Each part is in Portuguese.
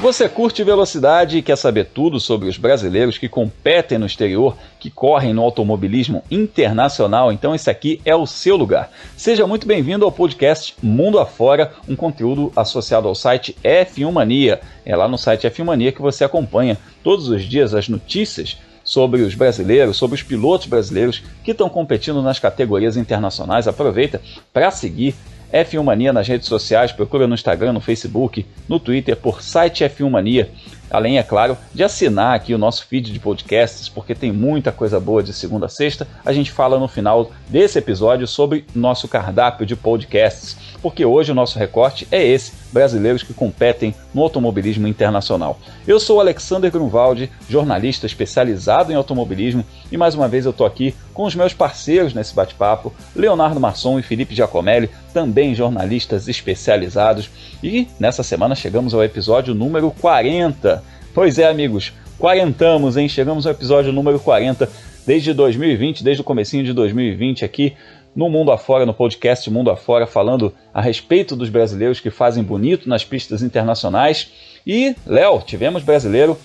Você curte velocidade e quer saber tudo sobre os brasileiros que competem no exterior, que correm no automobilismo internacional? Então esse aqui é o seu lugar. Seja muito bem-vindo ao podcast Mundo Afora, um conteúdo associado ao site F1 Mania. É lá no site F1 Mania que você acompanha todos os dias as notícias sobre os brasileiros, sobre os pilotos brasileiros que estão competindo nas categorias internacionais. Aproveita para seguir F1 Mania nas redes sociais, procura no Instagram, no Facebook, no Twitter por site F1 Mania. Além, é claro, de assinar aqui o nosso feed de podcasts, porque tem muita coisa boa de segunda a sexta. A gente fala no final desse episódio sobre nosso cardápio de podcasts, porque hoje o nosso recorte é esse: brasileiros que competem no automobilismo internacional. Eu sou Alexander Grunwald, jornalista especializado em automobilismo, e mais uma vez eu estou aqui com os meus parceiros nesse bate-papo, Leonardo Masson e Felipe Giacomelli, também jornalistas especializados. E nessa semana chegamos ao episódio número 40. Pois é, amigos, quarentamos, hein? Chegamos ao episódio número 40 desde 2020, desde o comecinho de 2020 aqui no Mundo Afora, no podcast Mundo Afora, falando a respeito dos brasileiros que fazem bonito nas pistas internacionais. E, Léo, tivemos brasileiro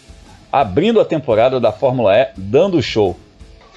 abrindo a temporada da Fórmula E, dando show.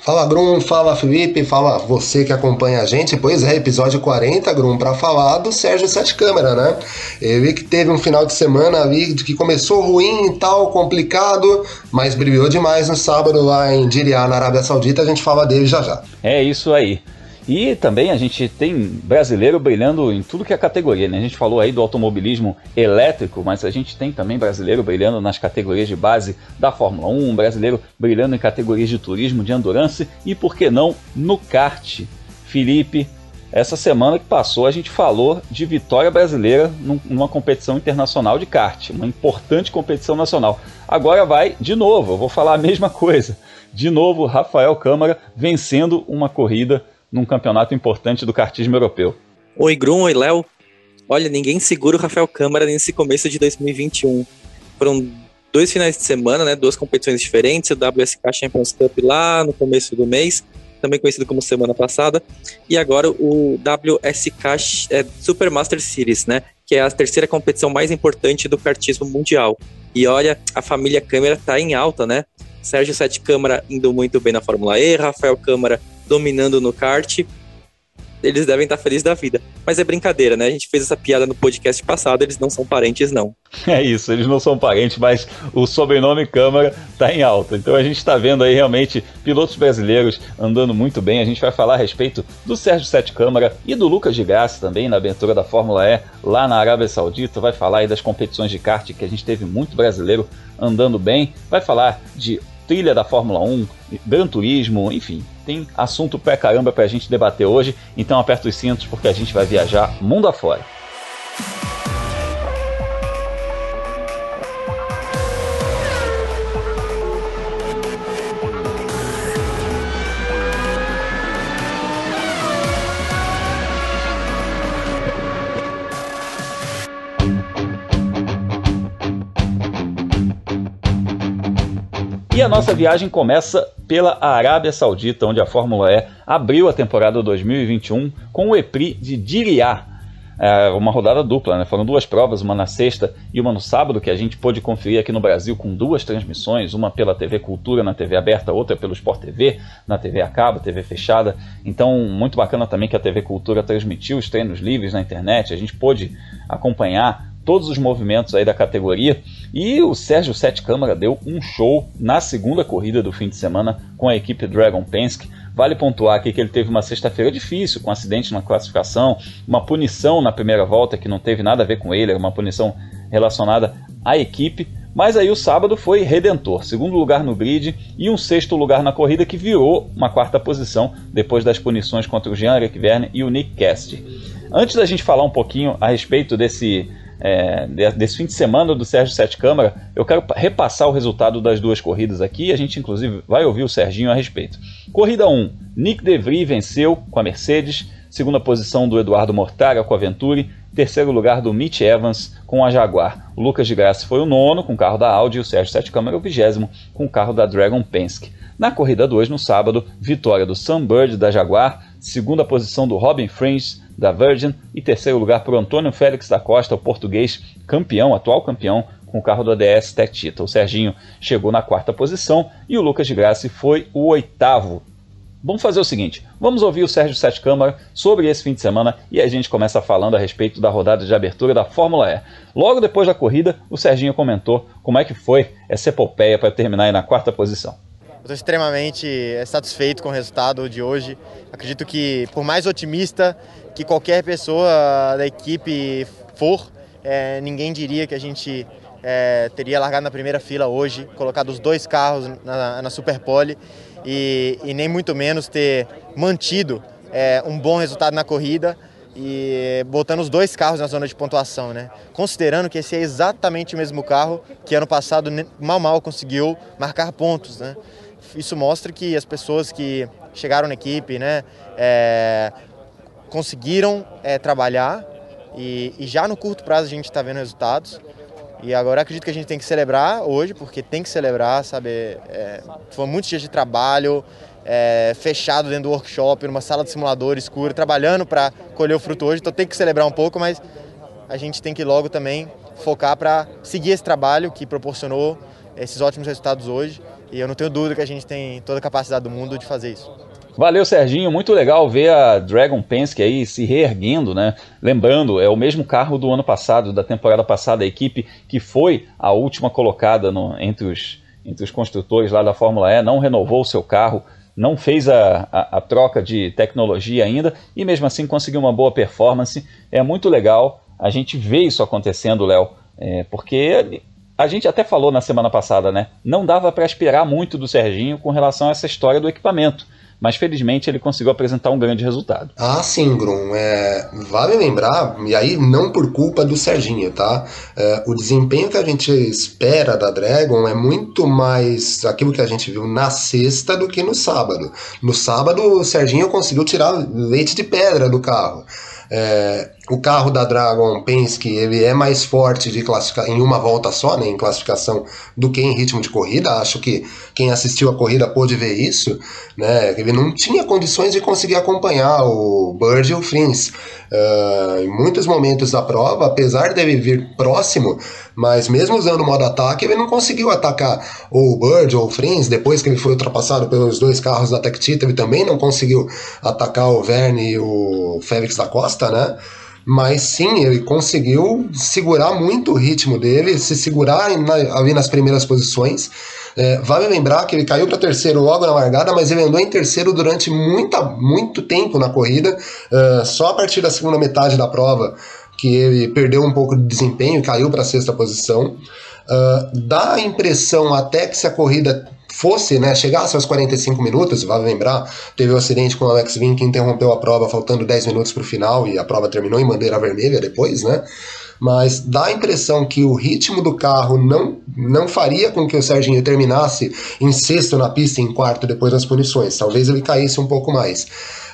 Fala Grum, fala Felipe, fala você que acompanha a gente. Pois é, episódio 40, Grum, para falar do Sérgio Sete Câmara, né? Ele que teve um final de semana ali que começou ruim e tal, complicado, mas brilhou demais no sábado lá em Diriá, na Arábia Saudita. A gente fala dele já já. É isso aí. E também a gente tem brasileiro brilhando em tudo que é categoria, né? A gente falou aí do automobilismo elétrico, mas a gente tem também brasileiro brilhando nas categorias de base da Fórmula 1, brasileiro brilhando em categorias de turismo, de endurance e, por que não, no kart. Felipe, essa semana que passou a gente falou de vitória brasileira numa competição internacional de kart, uma importante competição nacional. Agora vai de novo, eu vou falar a mesma coisa. De novo, Rafael Câmara vencendo uma corrida num campeonato importante do kartismo europeu. Oi, Grum, oi, Léo. Olha, ninguém segura o Rafael Câmara nesse começo de 2021. Foram dois finais de semana, né, duas competições diferentes, o WSK Champions Cup lá no começo do mês, também conhecido como semana passada, e agora o WSK é, Super Master Series, né, que é a terceira competição mais importante do kartismo mundial. E olha, a família Câmara tá em alta, né? Sérgio Sete Câmara indo muito bem na Fórmula E, Rafael Câmara dominando no kart, eles devem estar felizes da vida. Mas é brincadeira, né? A gente fez essa piada no podcast passado, eles não são parentes, não. É isso, eles não são parentes, mas o sobrenome Câmara está em alta. Então a gente está vendo aí realmente pilotos brasileiros andando muito bem. A gente vai falar a respeito do Sérgio Sete Câmara e do Lucas de Graça também na abertura da Fórmula E lá na Arábia Saudita. Vai falar aí das competições de kart que a gente teve muito brasileiro andando bem. Vai falar de trilha da Fórmula 1, Gran Turismo, enfim, tem assunto pra caramba pra gente debater hoje, então aperta os cintos porque a gente vai viajar mundo afora. A nossa viagem começa pela Arábia Saudita, onde a Fórmula E abriu a temporada 2021 com o EPRI de Diriyah. É uma rodada dupla, né? Foram duas provas, uma na sexta e uma no sábado, que a gente pôde conferir aqui no Brasil com duas transmissões, uma pela TV Cultura na TV aberta, outra pelo Sport TV, na TV a cabo, TV fechada. Então, muito bacana também que a TV Cultura transmitiu os treinos livres na internet, a gente pôde acompanhar todos os movimentos aí da categoria. E o Sérgio Sete Câmara deu um show na segunda corrida do fim de semana com a equipe Dragon Penske. Vale pontuar aqui que ele teve uma sexta-feira difícil, com um acidente na classificação, uma punição na primeira volta que não teve nada a ver com ele, era uma punição relacionada à equipe. Mas aí o sábado foi redentor, segundo lugar no grid e um sexto lugar na corrida que virou uma quarta posição depois das punições contra o Jean-Eric Verne e o Nick Cast. Antes da gente falar um pouquinho a respeito desse é, desse fim de semana do Sérgio Sete Câmara, eu quero repassar o resultado das duas corridas aqui. A gente, inclusive, vai ouvir o Serginho a respeito. Corrida 1: Nick DeVry venceu com a Mercedes. Segunda posição do Eduardo Mortara com a Venturi. Terceiro lugar do Mitch Evans com a Jaguar. O Lucas de Graça foi o nono com o carro da Audi e o Sérgio Sete Câmara o vigésimo com o carro da Dragon Penske. Na corrida 2, no sábado, vitória do Sunbird da Jaguar, segunda posição do Robin French da Virgin e terceiro lugar para o Antônio Félix da Costa, o português campeão, atual campeão, com o carro do ADS Tech Tita. O Serginho chegou na quarta posição e o Lucas de Grassi foi o oitavo. Vamos fazer o seguinte: vamos ouvir o Sérgio Sete Câmara sobre esse fim de semana e a gente começa falando a respeito da rodada de abertura da Fórmula E. Logo depois da corrida, o Serginho comentou como é que foi essa epopeia para terminar na quarta posição. Estou extremamente satisfeito com o resultado de hoje. Acredito que, por mais otimista que qualquer pessoa da equipe for, é, ninguém diria que a gente é, teria largado na primeira fila hoje, colocado os dois carros na, na Superpole e, e, nem muito menos ter mantido é, um bom resultado na corrida e botando os dois carros na zona de pontuação, né? Considerando que esse é exatamente o mesmo carro que ano passado mal mal conseguiu marcar pontos, né? Isso mostra que as pessoas que chegaram na equipe, né, é, conseguiram é, trabalhar e, e, já no curto prazo a gente está vendo resultados. E agora acredito que a gente tem que celebrar hoje, porque tem que celebrar, sabe? É, foram muitos dias de trabalho, é, fechado dentro do workshop, numa sala de simulador escura, trabalhando para colher o fruto hoje. Então tem que celebrar um pouco, mas a gente tem que logo também focar para seguir esse trabalho que proporcionou esses ótimos resultados hoje. E eu não tenho dúvida que a gente tem toda a capacidade do mundo de fazer isso. Valeu, Serginho. Muito legal ver a Dragon Penske aí se reerguendo, né? Lembrando, é o mesmo carro do ano passado, da temporada passada, a equipe que foi a última colocada no, entre, os, entre os construtores lá da Fórmula E, não renovou o seu carro, não fez a, a, a troca de tecnologia ainda e mesmo assim conseguiu uma boa performance. É muito legal a gente ver isso acontecendo, Léo, é, porque a gente até falou na semana passada, né? Não dava para esperar muito do Serginho com relação a essa história do equipamento. Mas felizmente ele conseguiu apresentar um grande resultado. Ah, sim, Grum. É, vale lembrar, e aí não por culpa do Serginho, tá? É, o desempenho que a gente espera da Dragon é muito mais aquilo que a gente viu na sexta do que no sábado. No sábado, o Serginho conseguiu tirar leite de pedra do carro. É, o carro da Dragon Penske ele é mais forte de em uma volta só, né, em classificação, do que em ritmo de corrida. Acho que quem assistiu a corrida pôde ver isso. Né, ele não tinha condições de conseguir acompanhar o Bird e o Frins. Uh, em muitos momentos da prova, apesar dele vir próximo, mas mesmo usando o modo ataque, ele não conseguiu atacar ou o Bird ou o Frins. Depois que ele foi ultrapassado pelos dois carros da Tech ele também não conseguiu atacar o Verne e o Félix da Costa, né? Mas sim, ele conseguiu segurar muito o ritmo dele, se segurar na, ali nas primeiras posições. É, vale lembrar que ele caiu para terceiro logo na largada, mas ele andou em terceiro durante muita, muito tempo na corrida. Uh, só a partir da segunda metade da prova que ele perdeu um pouco de desempenho, caiu para a sexta posição. Uh, dá a impressão até que se a corrida fosse, né, chegasse aos 45 minutos, vale lembrar, teve o um acidente com o Alex Vin que interrompeu a prova faltando 10 minutos para o final e a prova terminou em bandeira vermelha depois, né? Mas dá a impressão que o ritmo do carro não, não faria com que o Serginho terminasse em sexto na pista e em quarto depois das punições. Talvez ele caísse um pouco mais.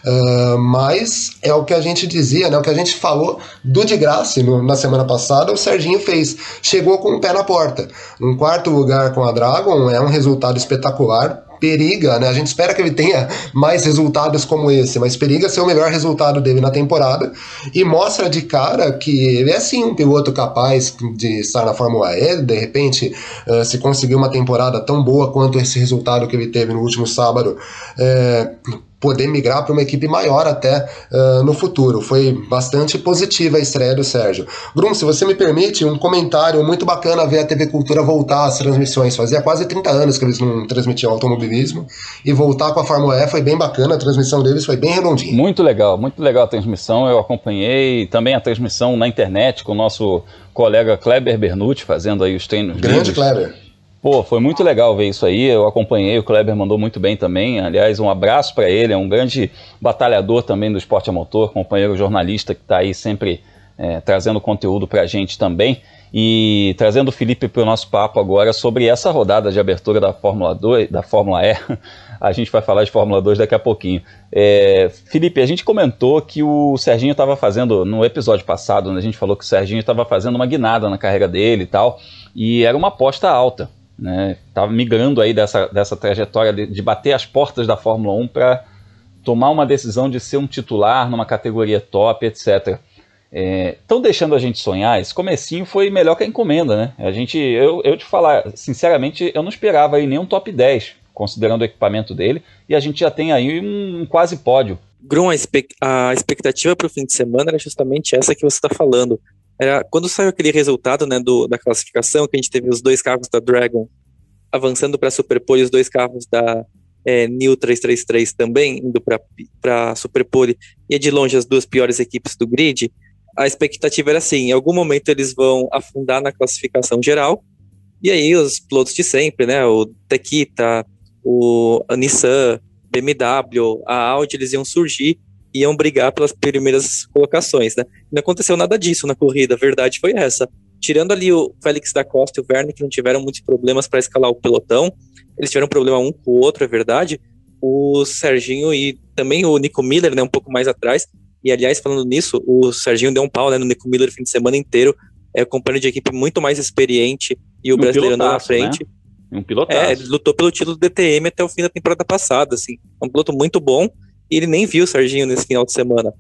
Uh, mas é o que a gente dizia, né? O que a gente falou do de graça no, na semana passada, o Serginho fez. Chegou com o pé na porta. Um quarto lugar com a Dragon é um resultado espetacular periga, né? A gente espera que ele tenha mais resultados como esse, mas periga ser o melhor resultado dele na temporada e mostra de cara que ele é sim um piloto capaz de estar na Fórmula E, de repente, uh, se conseguir uma temporada tão boa quanto esse resultado que ele teve no último sábado, uh, poder migrar para uma equipe maior até uh, no futuro. Foi bastante positiva a estreia do Sérgio. Grum, se você me permite, um comentário muito bacana ver a TV Cultura voltar às transmissões. Fazia quase 30 anos que eles não transmitiam automobilismo e voltar com a Fórmula E foi bem bacana, a transmissão deles foi bem redondinha. Muito legal, muito legal a transmissão. Eu acompanhei também a transmissão na internet com o nosso colega Kleber Bernucci fazendo aí os treinos. Grande livres. Kleber. Pô, foi muito legal ver isso aí. Eu acompanhei, o Kleber mandou muito bem também. Aliás, um abraço para ele. É um grande batalhador também do esporte a motor, companheiro jornalista que está aí sempre é, trazendo conteúdo para a gente também. E trazendo o Felipe para o nosso papo agora sobre essa rodada de abertura da Fórmula 2, da Fórmula E. A gente vai falar de Fórmula 2 daqui a pouquinho. É, Felipe, a gente comentou que o Serginho estava fazendo, no episódio passado, né, a gente falou que o Serginho estava fazendo uma guinada na carreira dele e tal, e era uma aposta alta né? Estava migrando aí dessa, dessa trajetória de, de bater as portas da Fórmula 1 para tomar uma decisão de ser um titular numa categoria top, etc. Estão é, deixando a gente sonhar. Esse comecinho foi melhor que a encomenda, né? A gente, eu, eu te falar, sinceramente, eu não esperava aí nenhum top 10, considerando o equipamento dele, e a gente já tem aí um, um quase pódio. Grum, a expectativa para o fim de semana era justamente essa que você está falando. Era quando saiu aquele resultado né, do, da classificação, que a gente teve os dois carros da Dragon avançando para Superpole, os dois carros da é, New 333 também indo para Superpole, e de longe as duas piores equipes do grid a expectativa era assim: em algum momento eles vão afundar na classificação geral, e aí os pilotos de sempre, né? O Tequita, o a Nissan, BMW, a Audi, eles iam surgir iam brigar pelas primeiras colocações, né? Não aconteceu nada disso na corrida, a verdade foi essa. Tirando ali o Félix da Costa e o Verne, que não tiveram muitos problemas para escalar o pelotão, eles tiveram problema um com o outro, é verdade. O Serginho e também o Nico Miller, né, um pouco mais atrás, e aliás, falando nisso, o Serginho deu um pau né, no Nico Miller fim de semana inteiro. É um companheiro de equipe muito mais experiente e o um brasileiro andou na frente. Né? Um piloto. É, ele lutou pelo título do DTM até o fim da temporada passada, assim. É um piloto muito bom e ele nem viu o Serginho nesse final de semana.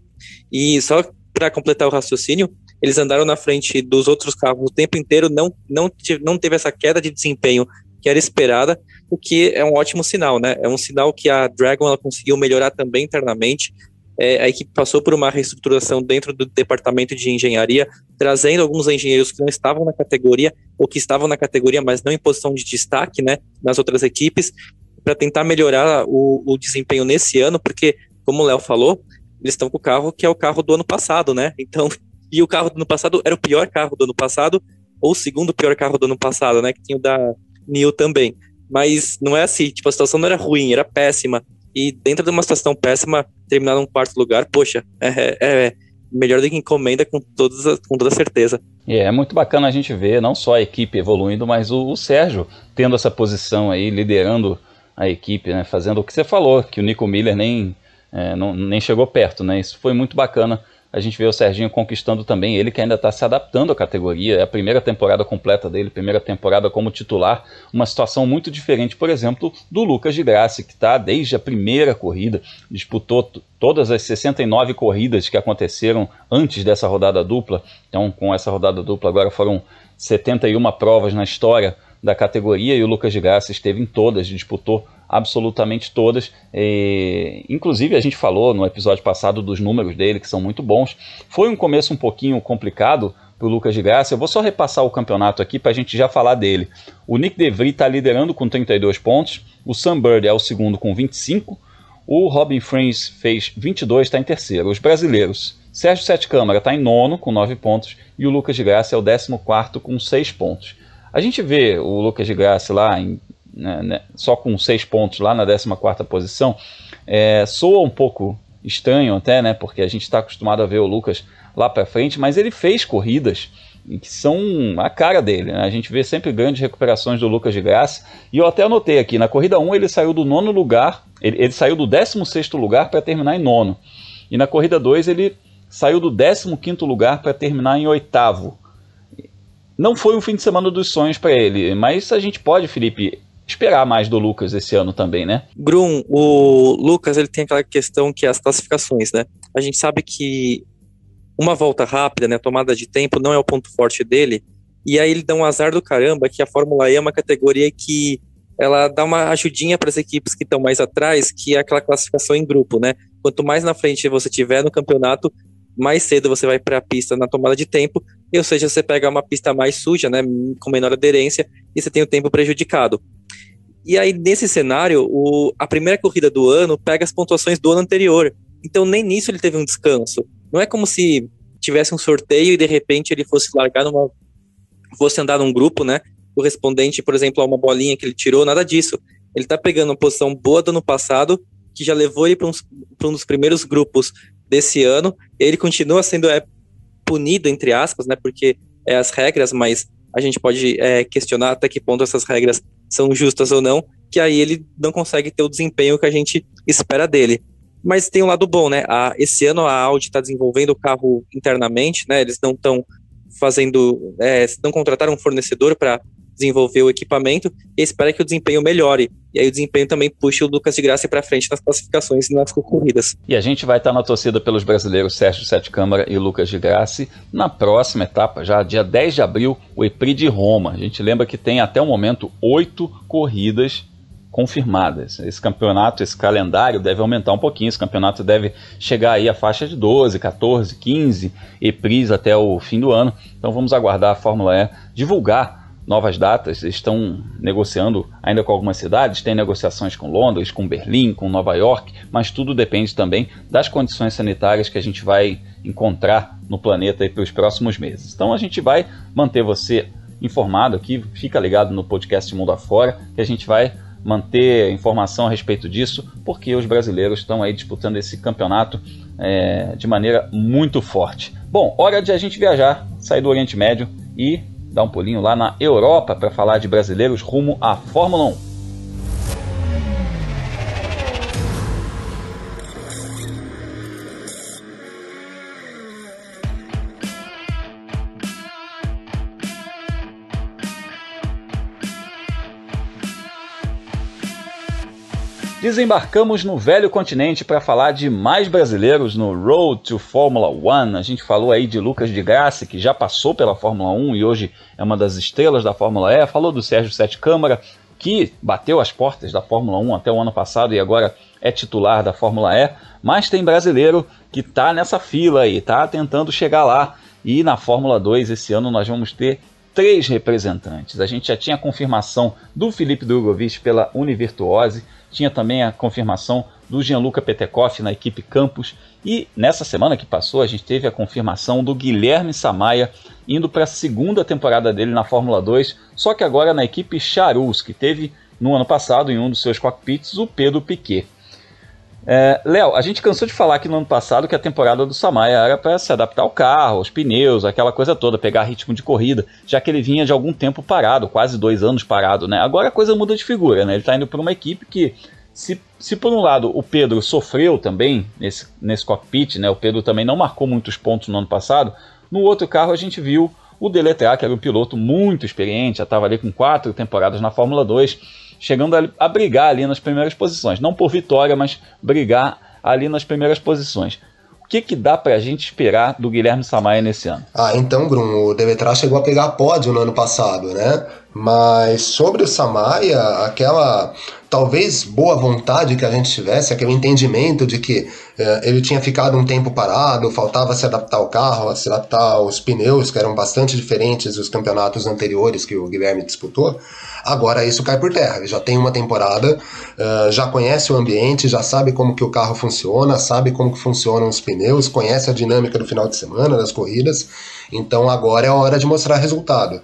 E só para completar o raciocínio, eles andaram na frente dos outros carros o tempo inteiro, não, não, não teve essa queda de desempenho que era esperada, o que é um ótimo sinal, né? É um sinal que a Dragon ela conseguiu melhorar também internamente, é, a equipe passou por uma reestruturação dentro do departamento de engenharia, trazendo alguns engenheiros que não estavam na categoria, ou que estavam na categoria, mas não em posição de destaque né, nas outras equipes, para tentar melhorar o, o, desempenho nesse ano, porque, como o Léo falou, eles estão com o carro que é o carro do ano passado, né? Então, e o carro do ano passado era o pior carro do ano passado, ou o segundo pior carro do ano passado, né? Que tinha o da New também. Mas não é assim, tipo, a situação não era ruim, era péssima e dentro de uma situação péssima, terminar num quarto lugar, poxa, é, é, é melhor do que encomenda com, todos, com toda certeza. É, é muito bacana a gente ver não só a equipe evoluindo, mas o, o Sérgio tendo essa posição aí, liderando a equipe, né, fazendo o que você falou, que o Nico Miller nem, é, não, nem chegou perto, né, isso foi muito bacana a gente vê o Serginho conquistando também, ele que ainda está se adaptando à categoria, é a primeira temporada completa dele, primeira temporada como titular, uma situação muito diferente, por exemplo, do Lucas de Graça, que está desde a primeira corrida, disputou todas as 69 corridas que aconteceram antes dessa rodada dupla, então com essa rodada dupla agora foram 71 provas na história da categoria e o Lucas de Graça esteve em todas, disputou absolutamente todas. E, inclusive, a gente falou no episódio passado dos números dele, que são muito bons. Foi um começo um pouquinho complicado para o Lucas de Graça. Eu vou só repassar o campeonato aqui para a gente já falar dele. O Nick DeVry está liderando com 32 pontos. O Sam Bird é o segundo com 25. O Robin Friends fez 22, está em terceiro. Os brasileiros. Sérgio Sete Câmara está em nono com 9 pontos. E o Lucas de Graça é o 14 com 6 pontos. A gente vê o Lucas de Graça lá em né, né, só com seis pontos lá na 14 posição, é, soa um pouco estranho até, né, porque a gente está acostumado a ver o Lucas lá para frente, mas ele fez corridas que são a cara dele. Né? A gente vê sempre grandes recuperações do Lucas de Graça. E eu até anotei aqui, na corrida 1 ele saiu do nono lugar, ele, ele saiu do 16 lugar para terminar em nono. E na corrida 2 ele saiu do 15 lugar para terminar em oitavo. Não foi um fim de semana dos sonhos para ele, mas a gente pode, Felipe, esperar mais do Lucas esse ano também, né? Grum, o Lucas ele tem aquela questão que é as classificações, né? A gente sabe que uma volta rápida, né, tomada de tempo não é o ponto forte dele, e aí ele dá um azar do caramba que a Fórmula E é uma categoria que ela dá uma ajudinha para as equipes que estão mais atrás, que é aquela classificação em grupo, né? Quanto mais na frente você tiver no campeonato, mais cedo você vai para a pista na tomada de tempo, ou seja, você pega uma pista mais suja, né, com menor aderência, e você tem o tempo prejudicado. E aí, nesse cenário, o, a primeira corrida do ano pega as pontuações do ano anterior. Então, nem nisso ele teve um descanso. Não é como se tivesse um sorteio e de repente ele fosse largar numa. fosse andar num grupo, né? Correspondente, por exemplo, a uma bolinha que ele tirou, nada disso. Ele tá pegando uma posição boa do ano passado, que já levou ele para um dos primeiros grupos desse ano. Ele continua sendo punido, entre aspas, né? Porque é as regras, mas a gente pode é, questionar até que ponto essas regras são justas ou não, que aí ele não consegue ter o desempenho que a gente espera dele. Mas tem um lado bom, né? A, esse ano a Audi está desenvolvendo o carro internamente, né? Eles não estão fazendo, é, não contrataram um fornecedor para desenvolver o equipamento e espera que o desempenho melhore. e aí o desempenho também puxa o Lucas de Graça para frente nas classificações e nas corridas. E a gente vai estar na torcida pelos brasileiros Sérgio Sete Câmara e Lucas de Graça na próxima etapa, já dia 10 de abril, o EPRI de Roma. A gente lembra que tem até o momento oito corridas confirmadas. Esse campeonato, esse calendário deve aumentar um pouquinho. Esse campeonato deve chegar aí à faixa de 12, 14, 15 EPRIs até o fim do ano. Então vamos aguardar a Fórmula E divulgar novas datas, estão negociando ainda com algumas cidades, tem negociações com Londres, com Berlim, com Nova York, mas tudo depende também das condições sanitárias que a gente vai encontrar no planeta para os próximos meses. Então a gente vai manter você informado aqui, fica ligado no podcast Mundo Afora, que a gente vai manter informação a respeito disso, porque os brasileiros estão aí disputando esse campeonato é, de maneira muito forte. Bom, hora de a gente viajar, sair do Oriente Médio e dar um pulinho lá na Europa para falar de brasileiros rumo à Fórmula 1. Desembarcamos no velho continente para falar de mais brasileiros no Road to Fórmula One. A gente falou aí de Lucas de Graça, que já passou pela Fórmula 1 e hoje é uma das estrelas da Fórmula E. Falou do Sérgio Sete Câmara, que bateu as portas da Fórmula 1 até o ano passado e agora é titular da Fórmula E. Mas tem brasileiro que está nessa fila aí, está tentando chegar lá. E na Fórmula 2 esse ano nós vamos ter três representantes. A gente já tinha a confirmação do Felipe Drogovic pela Univirtuose tinha também a confirmação do Gianluca Petekoff na equipe Campos. E nessa semana que passou, a gente teve a confirmação do Guilherme Samaia indo para a segunda temporada dele na Fórmula 2, só que agora na equipe Charus, que teve no ano passado em um dos seus cockpits o Pedro Piquet. É, Léo, a gente cansou de falar aqui no ano passado que a temporada do Samaia era para se adaptar ao carro, aos pneus, aquela coisa toda, pegar ritmo de corrida, já que ele vinha de algum tempo parado, quase dois anos parado, né? Agora a coisa muda de figura, né? Ele está indo para uma equipe que, se, se por um lado o Pedro sofreu também nesse, nesse cockpit, né? O Pedro também não marcou muitos pontos no ano passado, no outro carro a gente viu o Deletrar, que era um piloto muito experiente, já estava ali com quatro temporadas na Fórmula 2 chegando a, a brigar ali nas primeiras posições. Não por vitória, mas brigar ali nas primeiras posições. O que, que dá pra gente esperar do Guilherme Samaia nesse ano? Ah, então, Bruno, o Devetraz chegou a pegar pódio no ano passado, né? Mas sobre o Samaia, aquela talvez boa vontade que a gente tivesse, aquele entendimento de que eh, ele tinha ficado um tempo parado, faltava se adaptar ao carro, se adaptar aos pneus, que eram bastante diferentes dos campeonatos anteriores que o Guilherme disputou. Agora isso cai por terra. Ele já tem uma temporada, uh, já conhece o ambiente, já sabe como que o carro funciona, sabe como que funcionam os pneus, conhece a dinâmica do final de semana, das corridas. Então agora é a hora de mostrar resultado.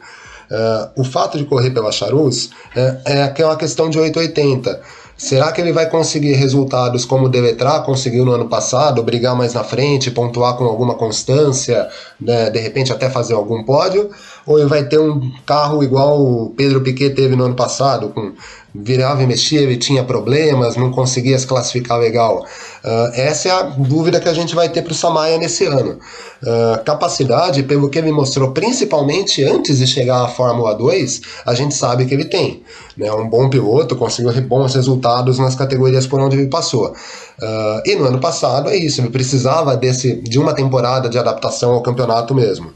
Uh, o fato de correr pela Charus uh, é aquela questão de 880. Será que ele vai conseguir resultados como o Deletrar conseguiu no ano passado, brigar mais na frente, pontuar com alguma constância, né, de repente até fazer algum pódio? Ou vai ter um carro igual o Pedro Piquet teve no ano passado, com virava e mexia, ele tinha problemas, não conseguia se classificar legal. Uh, essa é a dúvida que a gente vai ter para o Samaia nesse ano. Uh, capacidade, pelo que ele mostrou, principalmente antes de chegar à Fórmula 2, a gente sabe que ele tem. Né? Um bom piloto, conseguiu bons resultados nas categorias por onde ele passou. Uh, e no ano passado é isso, ele precisava desse, de uma temporada de adaptação ao campeonato mesmo.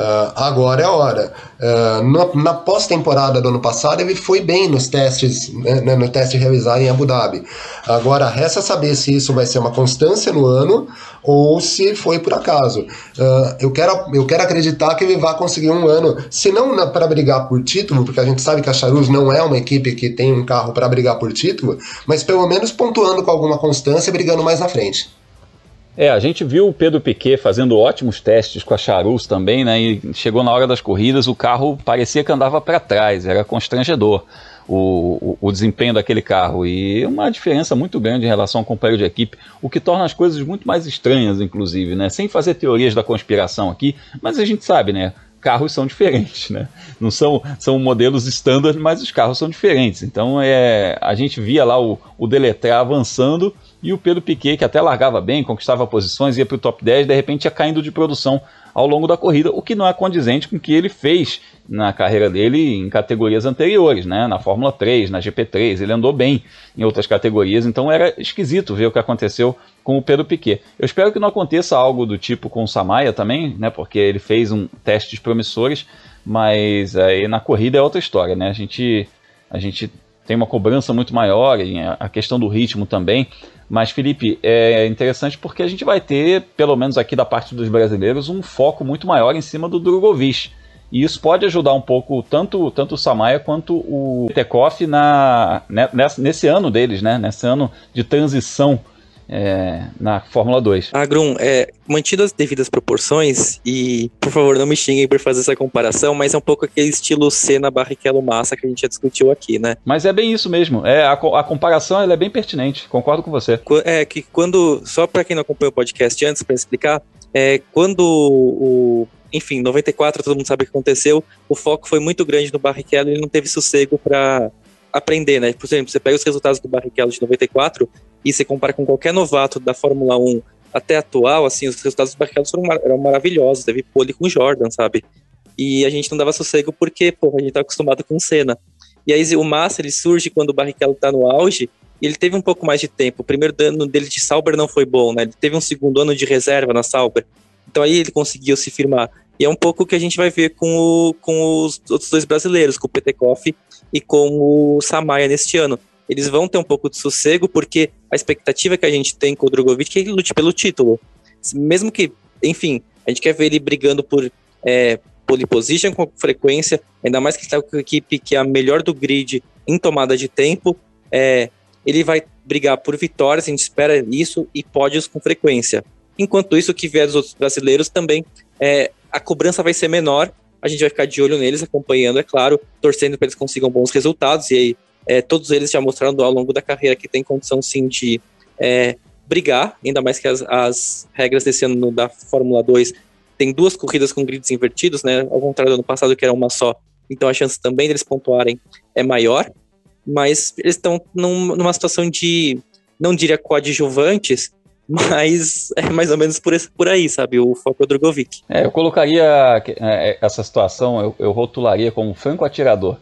Uh, agora é a hora. Uh, no, na pós-temporada do ano passado, ele foi bem nos testes, né, né, no teste realizado em Abu Dhabi. Agora, resta saber se isso vai ser uma constância no ano ou se foi por acaso. Uh, eu, quero, eu quero acreditar que ele vai conseguir um ano, se não para brigar por título, porque a gente sabe que a Charus não é uma equipe que tem um carro para brigar por título, mas pelo menos pontuando com alguma constância e brigando mais na frente. É, a gente viu o Pedro Piquet fazendo ótimos testes com a Charus também, né? E chegou na hora das corridas, o carro parecia que andava para trás, era constrangedor o, o, o, desempenho daquele carro. E uma diferença muito grande em relação ao companheiro de equipe, o que torna as coisas muito mais estranhas, inclusive, né? Sem fazer teorias da conspiração aqui, mas a gente sabe, né? carros são diferentes, né? Não são, são modelos standard, mas os carros são diferentes. Então é, a gente via lá o, o Deletrar avançando e o Pedro Piquet, que até largava bem, conquistava posições, ia para o top 10, de repente ia caindo de produção ao longo da corrida, o que não é condizente com o que ele fez na carreira dele em categorias anteriores, né? Na Fórmula 3, na GP3, ele andou bem em outras categorias, então era esquisito ver o que aconteceu com o Pedro Piquet. Eu espero que não aconteça algo do tipo com o Samaia também, né? Porque ele fez um testes promissores, mas aí na corrida é outra história, né? A gente a gente tem uma cobrança muito maior, a questão do ritmo também. Mas, Felipe, é interessante porque a gente vai ter, pelo menos aqui da parte dos brasileiros, um foco muito maior em cima do Drogovic. E isso pode ajudar um pouco tanto, tanto o Samaia quanto o Tekoff na, né, nesse ano deles, né? Nesse ano de transição é, na Fórmula 2. Agrum, é, mantidas as devidas proporções, e por favor não me xinguem por fazer essa comparação, mas é um pouco aquele estilo Senna Barrichello Massa que a gente já discutiu aqui, né? Mas é bem isso mesmo, é, a, a comparação ela é bem pertinente, concordo com você. É que quando, só para quem não acompanhou o podcast antes, para explicar, é, quando o, enfim, 94 todo mundo sabe o que aconteceu, o foco foi muito grande no Barrichello e ele não teve sossego para aprender, né? Por exemplo, você pega os resultados do Barrichello de 94 e você compara com qualquer novato da Fórmula 1 até atual, assim, os resultados do Barrichello foram, eram maravilhosos, teve pole com Jordan, sabe? E a gente não dava sossego porque, pô, a gente tá acostumado com Senna. E aí o Massa, ele surge quando o Barrichello tá no auge, e ele teve um pouco mais de tempo. O primeiro ano dele de Sauber não foi bom, né? Ele teve um segundo ano de reserva na Sauber. Então aí ele conseguiu se firmar. E é um pouco o que a gente vai ver com, o, com os outros dois brasileiros, com o Petekoff e com o Samaia neste ano. Eles vão ter um pouco de sossego, porque a expectativa que a gente tem com o Drogovic é que ele lute pelo título. Mesmo que, enfim, a gente quer ver ele brigando por é, pole position com frequência, ainda mais que está com a equipe que é a melhor do grid em tomada de tempo. É, ele vai brigar por vitórias, a gente espera isso, e pódios com frequência. Enquanto isso, o que vier dos outros brasileiros também, é, a cobrança vai ser menor, a gente vai ficar de olho neles, acompanhando, é claro, torcendo para eles consigam bons resultados, e aí é, todos eles já mostraram ao longo da carreira que tem condição sim de é, brigar, ainda mais que as, as, regras desse ano da Fórmula 2 tem duas corridas com grids invertidos, né, ao contrário do ano passado que era uma só, então a chance também deles pontuarem é maior, mas eles estão num, numa situação de, não diria coadjuvantes, mas é mais ou menos por, esse, por aí, sabe? O foco é o Drogovic. É, eu colocaria é, essa situação, eu, eu rotularia como franco atirador.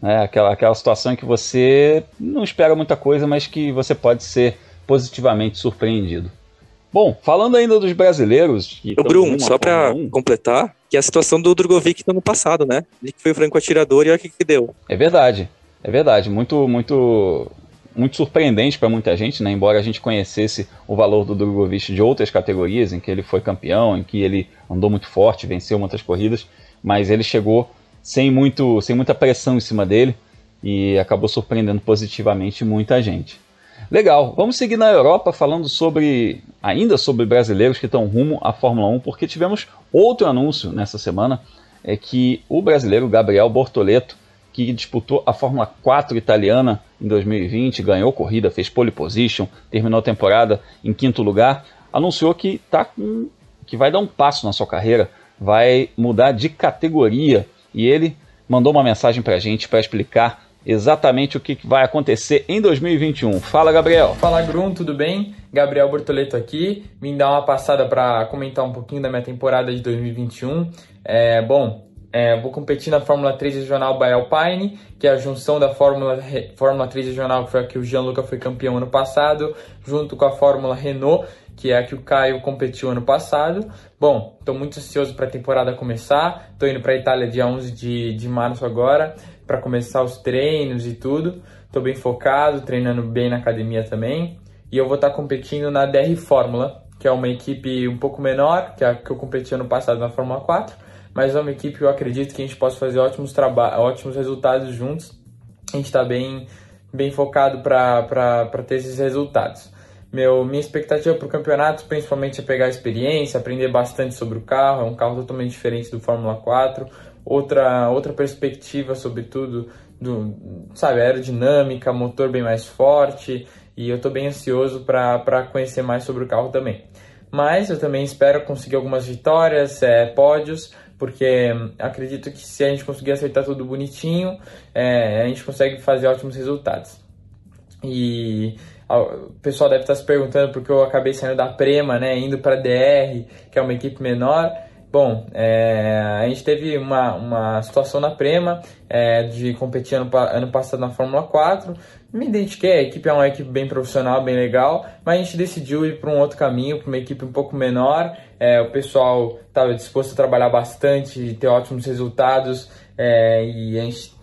Né? Aquela, aquela situação em que você não espera muita coisa, mas que você pode ser positivamente surpreendido. Bom, falando ainda dos brasileiros. o Bruno, só para completar, que é a situação do Drogovic no ano passado, né? Ele que foi o franco atirador e olha o que, que deu. É verdade, é verdade. Muito, muito muito surpreendente para muita gente, né? embora a gente conhecesse o valor do Drogovic de outras categorias, em que ele foi campeão, em que ele andou muito forte, venceu muitas corridas, mas ele chegou sem, muito, sem muita pressão em cima dele e acabou surpreendendo positivamente muita gente. Legal, vamos seguir na Europa falando sobre ainda sobre brasileiros que estão rumo à Fórmula 1, porque tivemos outro anúncio nessa semana, é que o brasileiro Gabriel Bortoleto que disputou a Fórmula 4 italiana em 2020, ganhou corrida, fez pole position, terminou a temporada em quinto lugar, anunciou que, tá com, que vai dar um passo na sua carreira, vai mudar de categoria e ele mandou uma mensagem para a gente para explicar exatamente o que vai acontecer em 2021. Fala, Gabriel. Fala, Grum, tudo bem? Gabriel Bortoleto aqui. Vim dar uma passada para comentar um pouquinho da minha temporada de 2021. É, bom, é, vou competir na Fórmula 3 Regional by Alpine, que é a junção da Fórmula, Fórmula 3 Regional, que foi a que o Gianluca foi campeão ano passado, junto com a Fórmula Renault, que é a que o Caio competiu ano passado. Bom, estou muito ansioso para a temporada começar. Estou indo para a Itália dia 11 de, de março agora, para começar os treinos e tudo. Estou bem focado, treinando bem na academia também. E eu vou estar tá competindo na DR Fórmula, que é uma equipe um pouco menor que a que eu competi ano passado na Fórmula 4 mas é uma equipe que eu acredito que a gente possa fazer ótimos, ótimos resultados juntos. A gente está bem, bem focado para ter esses resultados. Meu, minha expectativa para o campeonato principalmente é pegar experiência, aprender bastante sobre o carro. É um carro totalmente diferente do Fórmula 4. Outra, outra perspectiva, sobretudo, do, sabe, aerodinâmica, motor bem mais forte. E eu estou bem ansioso para conhecer mais sobre o carro também. Mas eu também espero conseguir algumas vitórias, é, pódios, porque acredito que se a gente conseguir acertar tudo bonitinho, é, a gente consegue fazer ótimos resultados. E o pessoal deve estar se perguntando porque eu acabei saindo da Prema, né, indo para a DR, que é uma equipe menor. Bom, é, a gente teve uma, uma situação na Prema é, de competir ano, ano passado na Fórmula 4. Me identifiquei, a equipe é uma equipe bem profissional, bem legal, mas a gente decidiu ir para um outro caminho, para uma equipe um pouco menor. É, o pessoal estava disposto a trabalhar bastante, ter ótimos resultados é, e a gente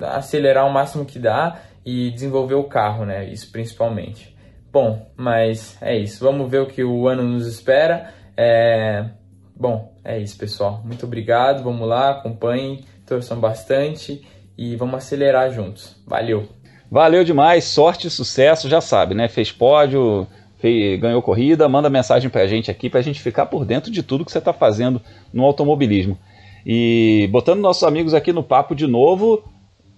acelerar o máximo que dá e desenvolver o carro, né? Isso principalmente. Bom, mas é isso. Vamos ver o que o ano nos espera. É... Bom, é isso, pessoal. Muito obrigado. Vamos lá, acompanhem, torçam bastante e vamos acelerar juntos. Valeu! Valeu demais, sorte e sucesso, já sabe, né? Fez pódio, fez, ganhou corrida, manda mensagem pra gente aqui pra gente ficar por dentro de tudo que você tá fazendo no automobilismo. E botando nossos amigos aqui no papo de novo,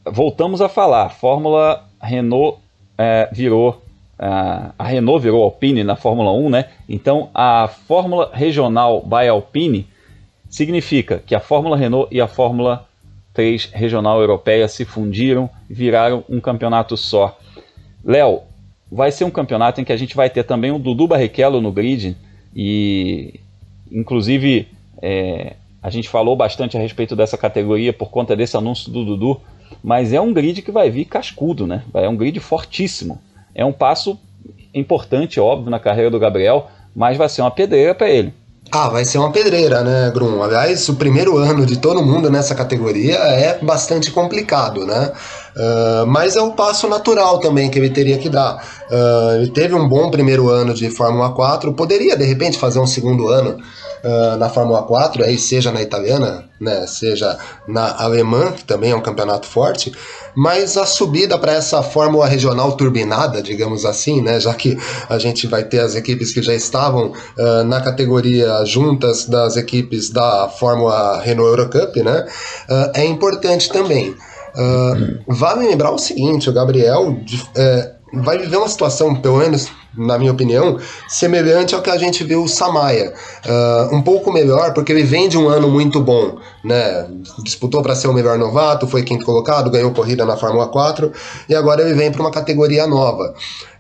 voltamos a falar. Fórmula Renault é, virou. A, Renault virou Alpine na Fórmula 1, né? Então a Fórmula Regional by Alpine significa que a Fórmula Renault e a Fórmula 3 Regional Europeia se fundiram viraram um campeonato só. Léo, vai ser um campeonato em que a gente vai ter também o Dudu Barrichello no grid e inclusive é, a gente falou bastante a respeito dessa categoria por conta desse anúncio do Dudu mas é um grid que vai vir cascudo, né? É um grid fortíssimo. É um passo importante, óbvio, na carreira do Gabriel, mas vai ser uma pedreira para ele. Ah, vai ser uma pedreira, né, Grum? Aliás, o primeiro ano de todo mundo nessa categoria é bastante complicado, né? Uh, mas é um passo natural também que ele teria que dar. Uh, ele teve um bom primeiro ano de Fórmula 4, poderia de repente fazer um segundo ano uh, na Fórmula 4, aí seja na italiana, né, seja na alemã, que também é um campeonato forte, mas a subida para essa Fórmula regional turbinada, digamos assim, né, já que a gente vai ter as equipes que já estavam uh, na categoria juntas das equipes da Fórmula Renault Eurocup, né, uh, é importante também. vale lembrar o seguinte, o Gabriel eh, vai viver uma situação, pelo menos na minha opinião, semelhante ao que a gente viu o Samaya. Uh, um pouco melhor, porque ele vem de um ano muito bom. Né? Disputou para ser o melhor novato, foi quinto colocado, ganhou corrida na Fórmula 4 e agora ele vem para uma categoria nova.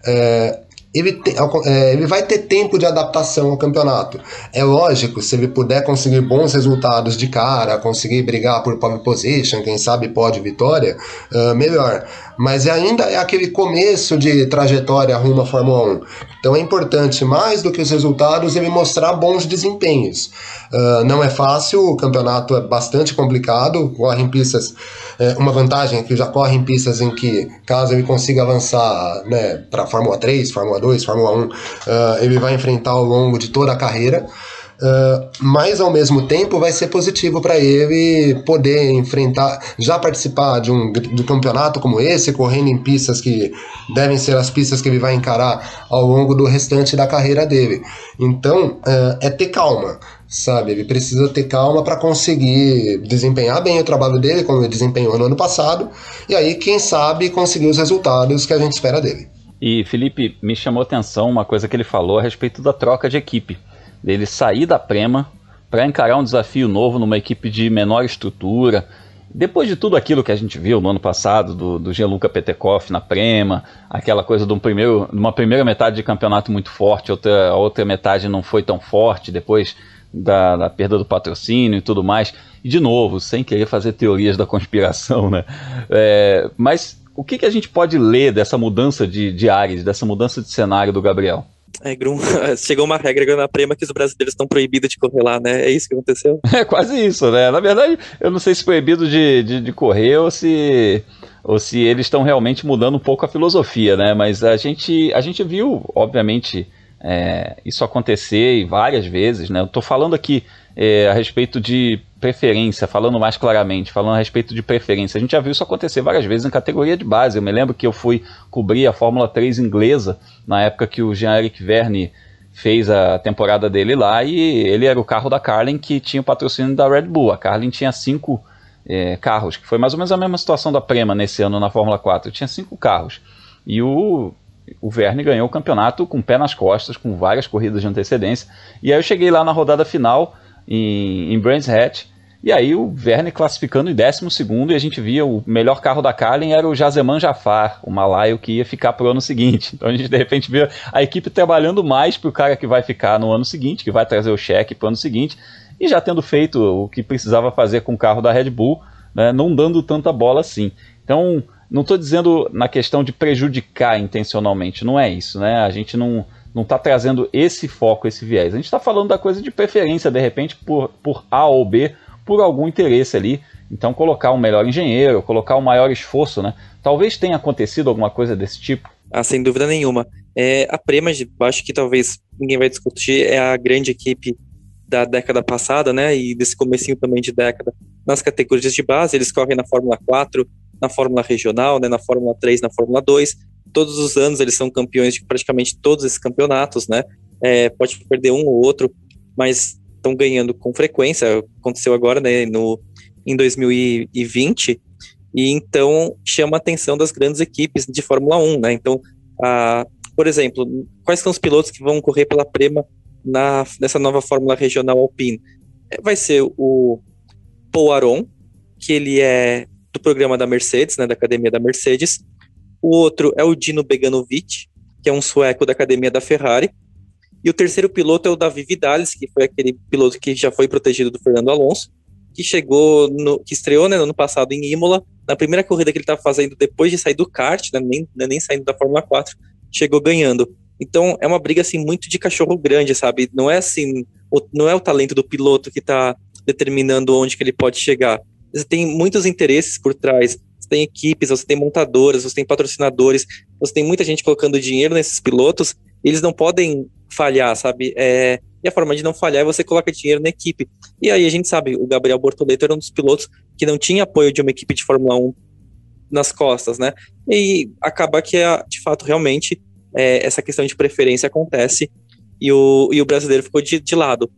Uh, ele, te, é, ele vai ter tempo de adaptação ao campeonato. É lógico, se ele puder conseguir bons resultados de cara, conseguir brigar por pole position, quem sabe pode vitória, uh, melhor. Mas ainda é aquele começo de trajetória rumo à Fórmula 1. Então é importante, mais do que os resultados, ele mostrar bons desempenhos. Uh, não é fácil, o campeonato é bastante complicado, corre em pistas. É, uma vantagem é que já corre em pistas em que, caso ele consiga avançar né, para Fórmula 3, Fórmula 2, Fórmula 1, uh, ele vai enfrentar ao longo de toda a carreira. Uh, mas ao mesmo tempo vai ser positivo para ele poder enfrentar, já participar de um, de um campeonato como esse, correndo em pistas que devem ser as pistas que ele vai encarar ao longo do restante da carreira dele. Então uh, é ter calma, sabe? Ele precisa ter calma para conseguir desempenhar bem o trabalho dele, como ele desempenhou no ano passado, e aí, quem sabe, conseguir os resultados que a gente espera dele. E Felipe, me chamou atenção uma coisa que ele falou a respeito da troca de equipe dele sair da Prema para encarar um desafio novo numa equipe de menor estrutura. Depois de tudo aquilo que a gente viu no ano passado, do, do Gianluca Petekoff na Prema, aquela coisa de, um primeiro, uma primeira metade de campeonato muito forte, outra, a outra metade não foi tão forte, depois da, da, perda do patrocínio e tudo mais. E de novo, sem querer fazer teorias da conspiração, né? É, mas o que, que a gente pode ler dessa mudança de, de áreas, dessa mudança de cenário do Gabriel? Chegou uma regra na Prema que os brasileiros estão proibidos de correr lá, né? É isso que aconteceu? É quase isso, né? Na verdade, eu não sei se proibido de, de, de correr ou se, ou se eles estão realmente mudando um pouco a filosofia, né? Mas a gente, a gente viu, obviamente, é, isso acontecer várias vezes, né? Eu tô falando aqui é, a respeito de preferência, falando mais claramente, falando a respeito de preferência. A gente já viu isso acontecer várias vezes em categoria de base. Eu me lembro que eu fui cobrir a Fórmula 3 inglesa na época que o Jean-Eric Verne fez a temporada dele lá e ele era o carro da Carlin que tinha o patrocínio da Red Bull. A Carlin tinha cinco é, carros, que foi mais ou menos a mesma situação da Prema nesse ano na Fórmula 4. Tinha cinco carros. E o o Verne ganhou o campeonato com o pé nas costas, com várias corridas de antecedência. E aí eu cheguei lá na rodada final em, em Brands Hatch. E aí o Verne classificando em 12 e a gente via o melhor carro da Carlin era o Jazeman Jafar, o malaio que ia ficar para o ano seguinte. Então a gente de repente vê a equipe trabalhando mais para o cara que vai ficar no ano seguinte, que vai trazer o cheque para o ano seguinte. e já tendo feito o que precisava fazer com o carro da Red Bull, né, não dando tanta bola assim. Então, não estou dizendo na questão de prejudicar intencionalmente, não é isso, né? A gente não não está trazendo esse foco, esse viés. A gente está falando da coisa de preferência, de repente, por, por A ou B, por algum interesse ali. Então, colocar um melhor engenheiro, colocar um maior esforço, né? Talvez tenha acontecido alguma coisa desse tipo. Ah, sem dúvida nenhuma. É, a Prema's, acho que talvez ninguém vai discutir, é a grande equipe da década passada, né? E desse comecinho também de década nas categorias de base. Eles correm na Fórmula 4, na Fórmula Regional, né? Na Fórmula 3, na Fórmula 2 todos os anos eles são campeões de praticamente todos esses campeonatos, né? É, pode perder um ou outro, mas estão ganhando com frequência. Aconteceu agora, né, no, em 2020, e então chama a atenção das grandes equipes de Fórmula 1, né? Então, a, por exemplo, quais são os pilotos que vão correr pela Prema na, nessa nova Fórmula Regional Alpine? É, vai ser o Paul Aron, que ele é do programa da Mercedes, né, da academia da Mercedes, o outro é o Dino Beganovic, que é um sueco da academia da Ferrari. E o terceiro piloto é o Davi Vidales, que foi aquele piloto que já foi protegido do Fernando Alonso, que chegou, no, que estreou né, no ano passado em Imola, na primeira corrida que ele estava fazendo depois de sair do kart, né, nem, né, nem saindo da Fórmula 4, chegou ganhando. Então é uma briga assim muito de cachorro grande, sabe? Não é assim, o, não é o talento do piloto que está determinando onde que ele pode chegar. Tem muitos interesses por trás você tem equipes, você tem montadoras, você tem patrocinadores, você tem muita gente colocando dinheiro nesses pilotos, eles não podem falhar, sabe? É, e a forma de não falhar é você colocar dinheiro na equipe. E aí a gente sabe, o Gabriel Bortoleto era um dos pilotos que não tinha apoio de uma equipe de Fórmula 1 nas costas, né? E acaba que, de fato, realmente, é, essa questão de preferência acontece e o, e o brasileiro ficou de, de lado.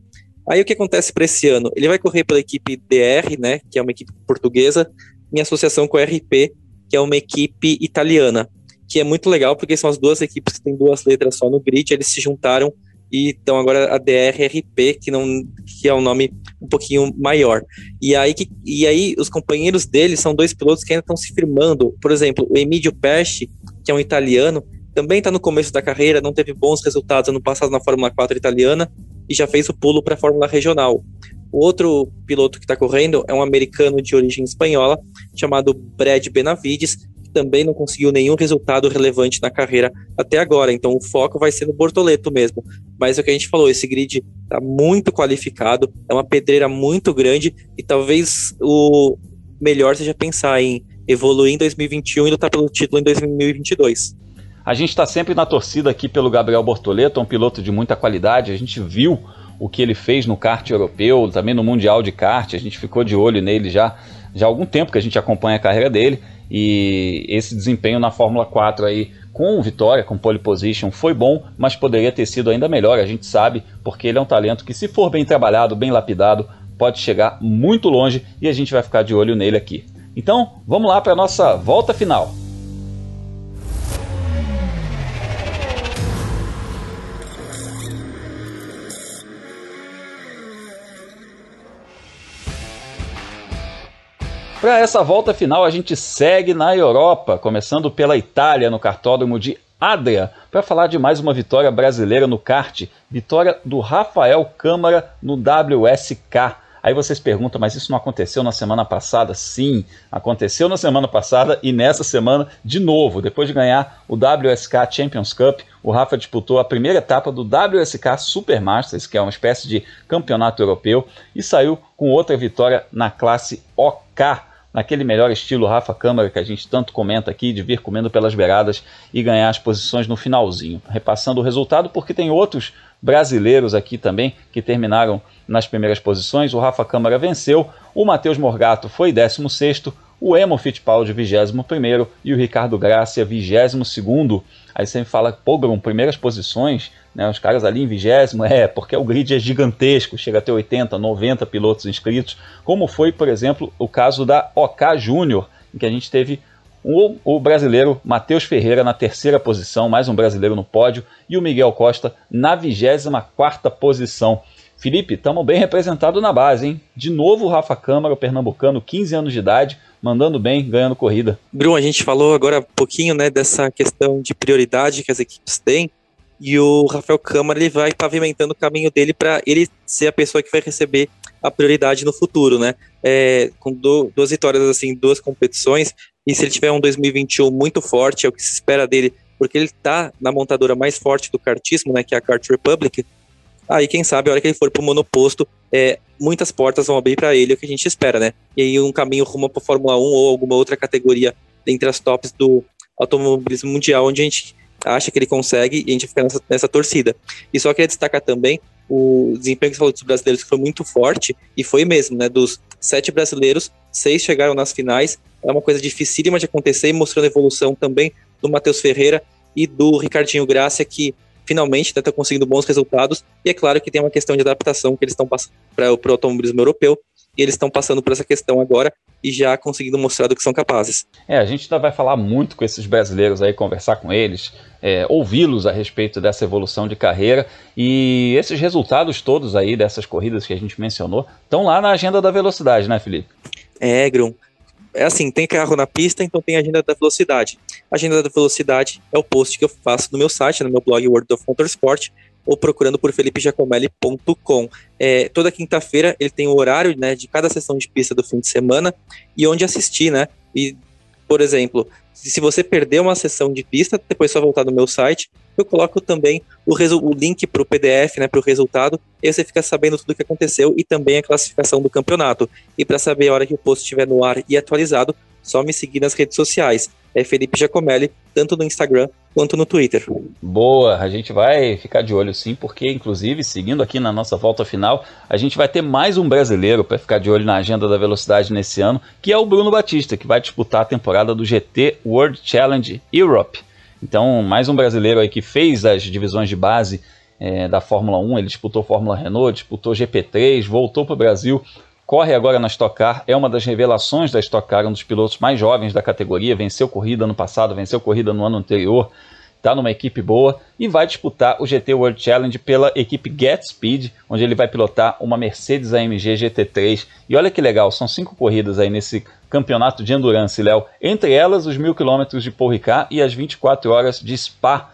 Aí o que acontece para esse ano? Ele vai correr pela equipe DR, né, que é uma equipe portuguesa, em associação com a RP, que é uma equipe italiana, que é muito legal porque são as duas equipes que têm duas letras só no grid, eles se juntaram e então agora a DRRP, que não que é um nome um pouquinho maior. E aí que, e aí os companheiros deles são dois pilotos que ainda estão se firmando. Por exemplo, o Emílio Pesce, que é um italiano, também está no começo da carreira, não teve bons resultados ano passado na Fórmula 4 italiana e já fez o pulo para a Fórmula Regional. O outro piloto que está correndo é um americano de origem espanhola, chamado Brad Benavides, que também não conseguiu nenhum resultado relevante na carreira até agora. Então o foco vai ser no Bortoleto mesmo. Mas é o que a gente falou, esse grid está muito qualificado, é uma pedreira muito grande e talvez o melhor seja pensar em evoluir em 2021 e lutar pelo título em 2022. A gente está sempre na torcida aqui pelo Gabriel Bortoleto, um piloto de muita qualidade. A gente viu o que ele fez no kart europeu, também no Mundial de Kart, a gente ficou de olho nele já, já há algum tempo que a gente acompanha a carreira dele, e esse desempenho na Fórmula 4 aí com vitória, com pole position, foi bom, mas poderia ter sido ainda melhor, a gente sabe, porque ele é um talento que se for bem trabalhado, bem lapidado, pode chegar muito longe e a gente vai ficar de olho nele aqui. Então, vamos lá para a nossa volta final. Para essa volta final, a gente segue na Europa, começando pela Itália, no cartódromo de Adria, para falar de mais uma vitória brasileira no kart, vitória do Rafael Câmara no WSK. Aí vocês perguntam, mas isso não aconteceu na semana passada? Sim, aconteceu na semana passada e nessa semana de novo. Depois de ganhar o WSK Champions Cup, o Rafa disputou a primeira etapa do WSK Supermasters, que é uma espécie de campeonato europeu, e saiu com outra vitória na classe OK naquele melhor estilo Rafa Câmara que a gente tanto comenta aqui, de vir comendo pelas beiradas e ganhar as posições no finalzinho. Repassando o resultado, porque tem outros brasileiros aqui também que terminaram nas primeiras posições. O Rafa Câmara venceu, o Matheus Morgato foi 16, o Emo Fittipaldi 21 e o Ricardo Gracia 22. Aí você me fala, pô, Bruno, primeiras posições, né, os caras ali em vigésimo, é, porque o grid é gigantesco, chega a ter 80, 90 pilotos inscritos, como foi, por exemplo, o caso da OK Júnior, em que a gente teve o, o brasileiro Matheus Ferreira na terceira posição, mais um brasileiro no pódio, e o Miguel Costa na 24 posição. Felipe, estamos bem representados na base, hein? De novo o Rafa Câmara, o pernambucano, 15 anos de idade, mandando bem, ganhando corrida. Bruno, a gente falou agora um pouquinho né, dessa questão de prioridade que as equipes têm, e o Rafael Câmara ele vai pavimentando o caminho dele para ele ser a pessoa que vai receber a prioridade no futuro, né? É, com do, duas vitórias assim, duas competições, e se ele tiver um 2021 muito forte, é o que se espera dele, porque ele tá na montadora mais forte do kartismo, né, que é a Kart Republic. Aí, quem sabe, a hora que ele for pro monoposto, é, muitas portas vão abrir para ele, é o que a gente espera, né? E aí um caminho rumo para Fórmula 1 ou alguma outra categoria entre as tops do automobilismo mundial, onde a gente acha que ele consegue e a gente fica nessa, nessa torcida. E só queria destacar também o desempenho que você falou dos brasileiros, que foi muito forte, e foi mesmo, né? Dos sete brasileiros, seis chegaram nas finais. É uma coisa dificílima de acontecer, mostrando a evolução também do Matheus Ferreira e do Ricardinho Gracia, que finalmente está conseguindo bons resultados. E é claro que tem uma questão de adaptação que eles estão passando para o automobilismo europeu, e eles estão passando por essa questão agora e já conseguindo mostrar do que são capazes. É, a gente ainda vai falar muito com esses brasileiros aí, conversar com eles, é, ouvi-los a respeito dessa evolução de carreira e esses resultados todos aí dessas corridas que a gente mencionou estão lá na agenda da velocidade, né, Felipe? É, Grum. É assim, tem carro na pista, então tem agenda da velocidade. A agenda da velocidade é o post que eu faço no meu site, no meu blog World of Motorsport, ou procurando por felipejacomelli.com. É, toda quinta-feira ele tem o horário né, de cada sessão de pista do fim de semana e onde assistir, né? E, por exemplo, se você perder uma sessão de pista, depois só voltar no meu site, eu coloco também o, o link para o PDF, né, para o resultado, e você fica sabendo tudo o que aconteceu e também a classificação do campeonato. E para saber a hora que o post estiver no ar e atualizado, só me seguir nas redes sociais. É Felipe Giacomelli, tanto no Instagram quanto no Twitter. Boa, a gente vai ficar de olho sim, porque inclusive, seguindo aqui na nossa volta final, a gente vai ter mais um brasileiro para ficar de olho na agenda da velocidade nesse ano, que é o Bruno Batista, que vai disputar a temporada do GT World Challenge Europe. Então, mais um brasileiro aí que fez as divisões de base é, da Fórmula 1, ele disputou Fórmula Renault, disputou GP3, voltou para o Brasil, corre agora na Stock Car, é uma das revelações da Stock Car, um dos pilotos mais jovens da categoria, venceu corrida no passado, venceu corrida no ano anterior, está numa equipe boa e vai disputar o GT World Challenge pela equipe Get Speed, onde ele vai pilotar uma Mercedes AMG GT3. E olha que legal, são cinco corridas aí nesse campeonato de endurance, Léo. Entre elas, os mil quilômetros de Paul Ricard e as 24 horas de Spa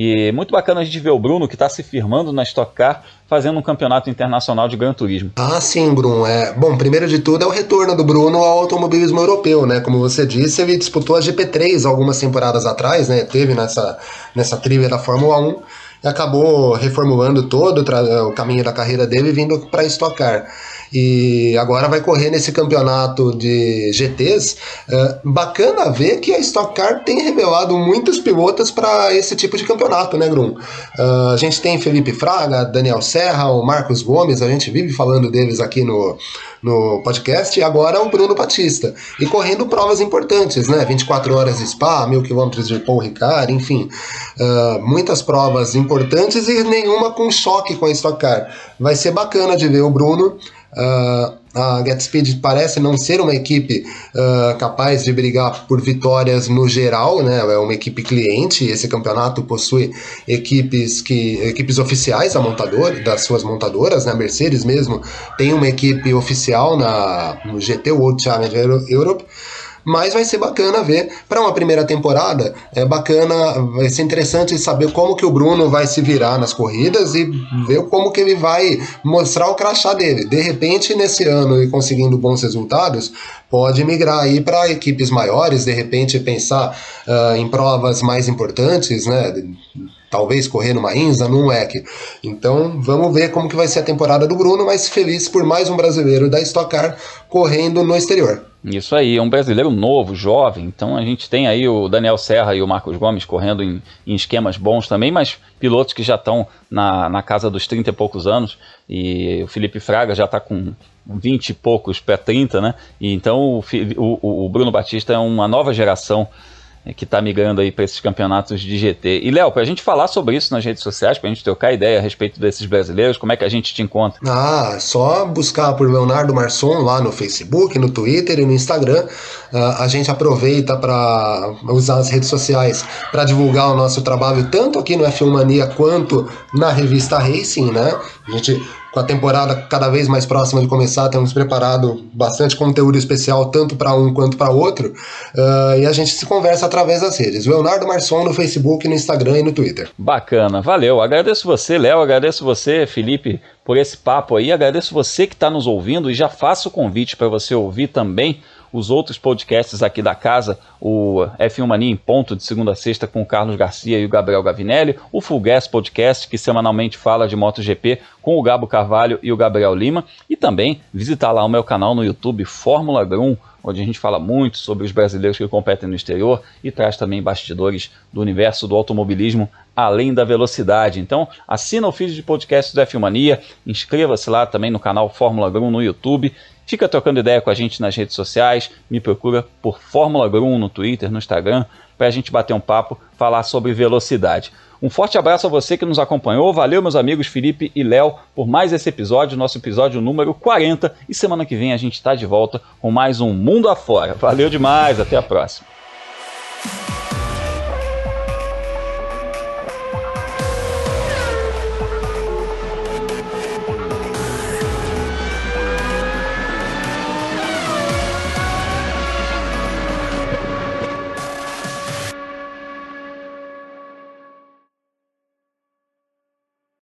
e muito bacana a gente ver o Bruno, que está se firmando na Stock Car, fazendo um campeonato internacional de Gran Turismo. Ah, sim, Bruno. É... Bom, primeiro de tudo é o retorno do Bruno ao automobilismo europeu, né? Como você disse, ele disputou a GP3 algumas temporadas atrás, né? Teve nessa, nessa trilha da Fórmula 1 e acabou reformulando todo o caminho da carreira dele vindo para Stock Car e agora vai correr nesse campeonato de GTs. Uh, bacana ver que a Stock Car tem revelado muitos pilotos para esse tipo de campeonato, né, Grum? Uh, a gente tem Felipe Fraga, Daniel Serra, o Marcos Gomes, a gente vive falando deles aqui no, no podcast, e agora o Bruno Batista. E correndo provas importantes, né? 24 horas de Spa, mil quilômetros de Paul Ricard, enfim. Uh, muitas provas importantes e nenhuma com choque com a Stock Car. Vai ser bacana de ver o Bruno Uh, a GetSpeed parece não ser uma equipe uh, capaz de brigar por vitórias no geral, né? É uma equipe cliente. Esse campeonato possui equipes que equipes oficiais da montador, das suas montadoras, né? A Mercedes mesmo tem uma equipe oficial na no GT World Challenge Europe mas vai ser bacana ver para uma primeira temporada. É bacana, vai ser interessante saber como que o Bruno vai se virar nas corridas e ver como que ele vai mostrar o crachá dele. De repente, nesse ano e conseguindo bons resultados, pode migrar aí para equipes maiores, de repente pensar uh, em provas mais importantes, né? talvez correr numa INSA, num WEC. Então vamos ver como que vai ser a temporada do Bruno, mas feliz por mais um brasileiro da Stock Car correndo no exterior. Isso aí, é um brasileiro novo, jovem. Então a gente tem aí o Daniel Serra e o Marcos Gomes correndo em, em esquemas bons também, mas pilotos que já estão na, na casa dos 30 e poucos anos. E o Felipe Fraga já está com 20 e poucos para 30, né? E então o, o, o Bruno Batista é uma nova geração que está migrando aí para esses campeonatos de GT. E, Léo, para a gente falar sobre isso nas redes sociais, para a gente trocar ideia a respeito desses brasileiros, como é que a gente te encontra? Ah, só buscar por Leonardo Marçom lá no Facebook, no Twitter e no Instagram. Uh, a gente aproveita para usar as redes sociais para divulgar o nosso trabalho, tanto aqui no F1 Mania quanto na revista Racing, né? A gente com a temporada cada vez mais próxima de começar, temos preparado bastante conteúdo especial, tanto para um quanto para outro, uh, e a gente se conversa através das redes. Leonardo Marçom no Facebook, no Instagram e no Twitter. Bacana, valeu. Agradeço você, Léo, agradeço você, Felipe, por esse papo aí, agradeço você que está nos ouvindo e já faço o convite para você ouvir também os outros podcasts aqui da casa, o F1 Mania em ponto de segunda a sexta com o Carlos Garcia e o Gabriel Gavinelli, o Full Gas Podcast, que semanalmente fala de MotoGP com o Gabo Carvalho e o Gabriel Lima, e também visitar lá o meu canal no YouTube Fórmula Grum, onde a gente fala muito sobre os brasileiros que competem no exterior e traz também bastidores do universo do automobilismo além da velocidade. Então, assina o feed de podcast do F1 Mania, inscreva-se lá também no canal Fórmula Grum no YouTube Fica trocando ideia com a gente nas redes sociais, me procura por Fórmula Grum no Twitter, no Instagram, para a gente bater um papo, falar sobre velocidade. Um forte abraço a você que nos acompanhou. Valeu, meus amigos Felipe e Léo, por mais esse episódio, nosso episódio número 40. E semana que vem a gente está de volta com mais um Mundo Afora. Valeu demais, até a próxima.